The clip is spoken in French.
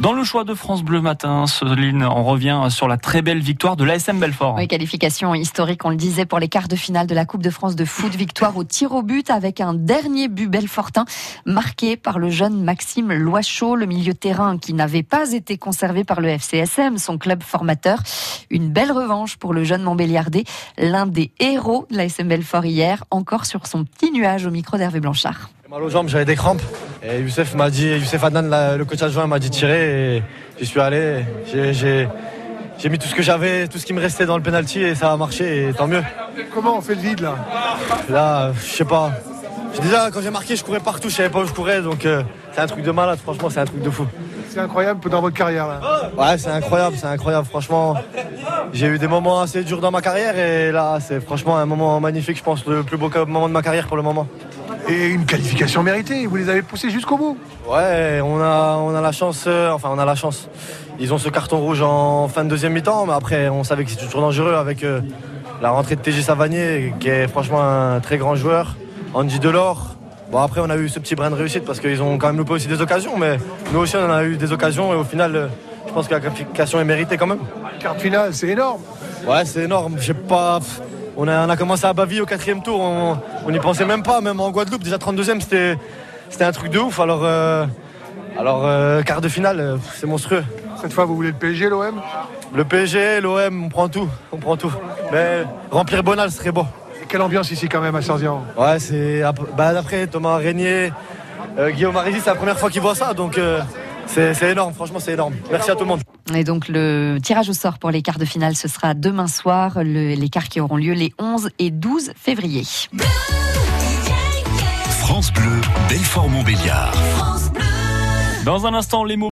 Dans le choix de France Bleu Matin, Celine, on revient sur la très belle victoire de l'ASM Belfort. Oui, qualification historique, on le disait, pour les quarts de finale de la Coupe de France de foot. Victoire au tir au but avec un dernier but Belfortin marqué par le jeune Maxime Loiseau, le milieu terrain qui n'avait pas été conservé par le FCSM, son club formateur. Une belle revanche pour le jeune Montbéliardais, l'un des héros de l'ASM Belfort hier, encore sur son petit nuage au micro d'Hervé Blanchard. Mal aux jambes, j'avais des crampes. Et Youssef m'a dit, Youssef Adnan, le coach adjoint, m'a dit tirer et j'y suis allé. J'ai mis tout ce que j'avais, tout ce qui me restait dans le penalty et ça a marché et tant mieux. Comment on fait le vide là? Là, je sais pas. Déjà, quand j'ai marqué, je courais partout, je savais pas où je courais, donc euh, c'est un truc de malade, franchement, c'est un truc de fou. C'est incroyable dans votre carrière là. Ouais, c'est incroyable, c'est incroyable, franchement. J'ai eu des moments assez durs dans ma carrière et là, c'est franchement un moment magnifique, je pense, le plus beau moment de ma carrière pour le moment. Et une qualification méritée, vous les avez poussés jusqu'au bout. Ouais, on a, on a la chance, euh, enfin on a la chance. Ils ont ce carton rouge en fin de deuxième mi-temps, mais après on savait que c'était toujours dangereux avec euh, la rentrée de TG Savanier, qui est franchement un très grand joueur. Andy Delors. Bon après on a eu ce petit brin de réussite parce qu'ils ont quand même loupé aussi des occasions, mais nous aussi on a eu des occasions et au final euh, je pense que la qualification est méritée quand même. Carte finale, c'est énorme. Ouais c'est énorme. J'ai pas. On a, commencé à baviller au quatrième tour, on n'y pensait même pas, même en Guadeloupe, déjà 32e, c'était, c'était un truc de ouf. Alors, euh, alors euh, quart de finale, euh, c'est monstrueux. Cette fois, vous voulez le PSG, l'OM Le PSG, l'OM, on prend tout, on prend tout. Mais remplir Bonal serait beau. quelle ambiance ici quand même à Sanzian Ouais, c'est bah, d'après Thomas Régnier, Guillaume Marizy, c'est la première fois qu'il voit ça, donc c'est énorme, franchement c'est énorme. Merci à tout le monde. Et donc le tirage au sort pour les quarts de finale, ce sera demain soir, les quarts qui auront lieu les 11 et 12 février. France Bleu, Belfort-Montbéliard. Dans un instant, les mots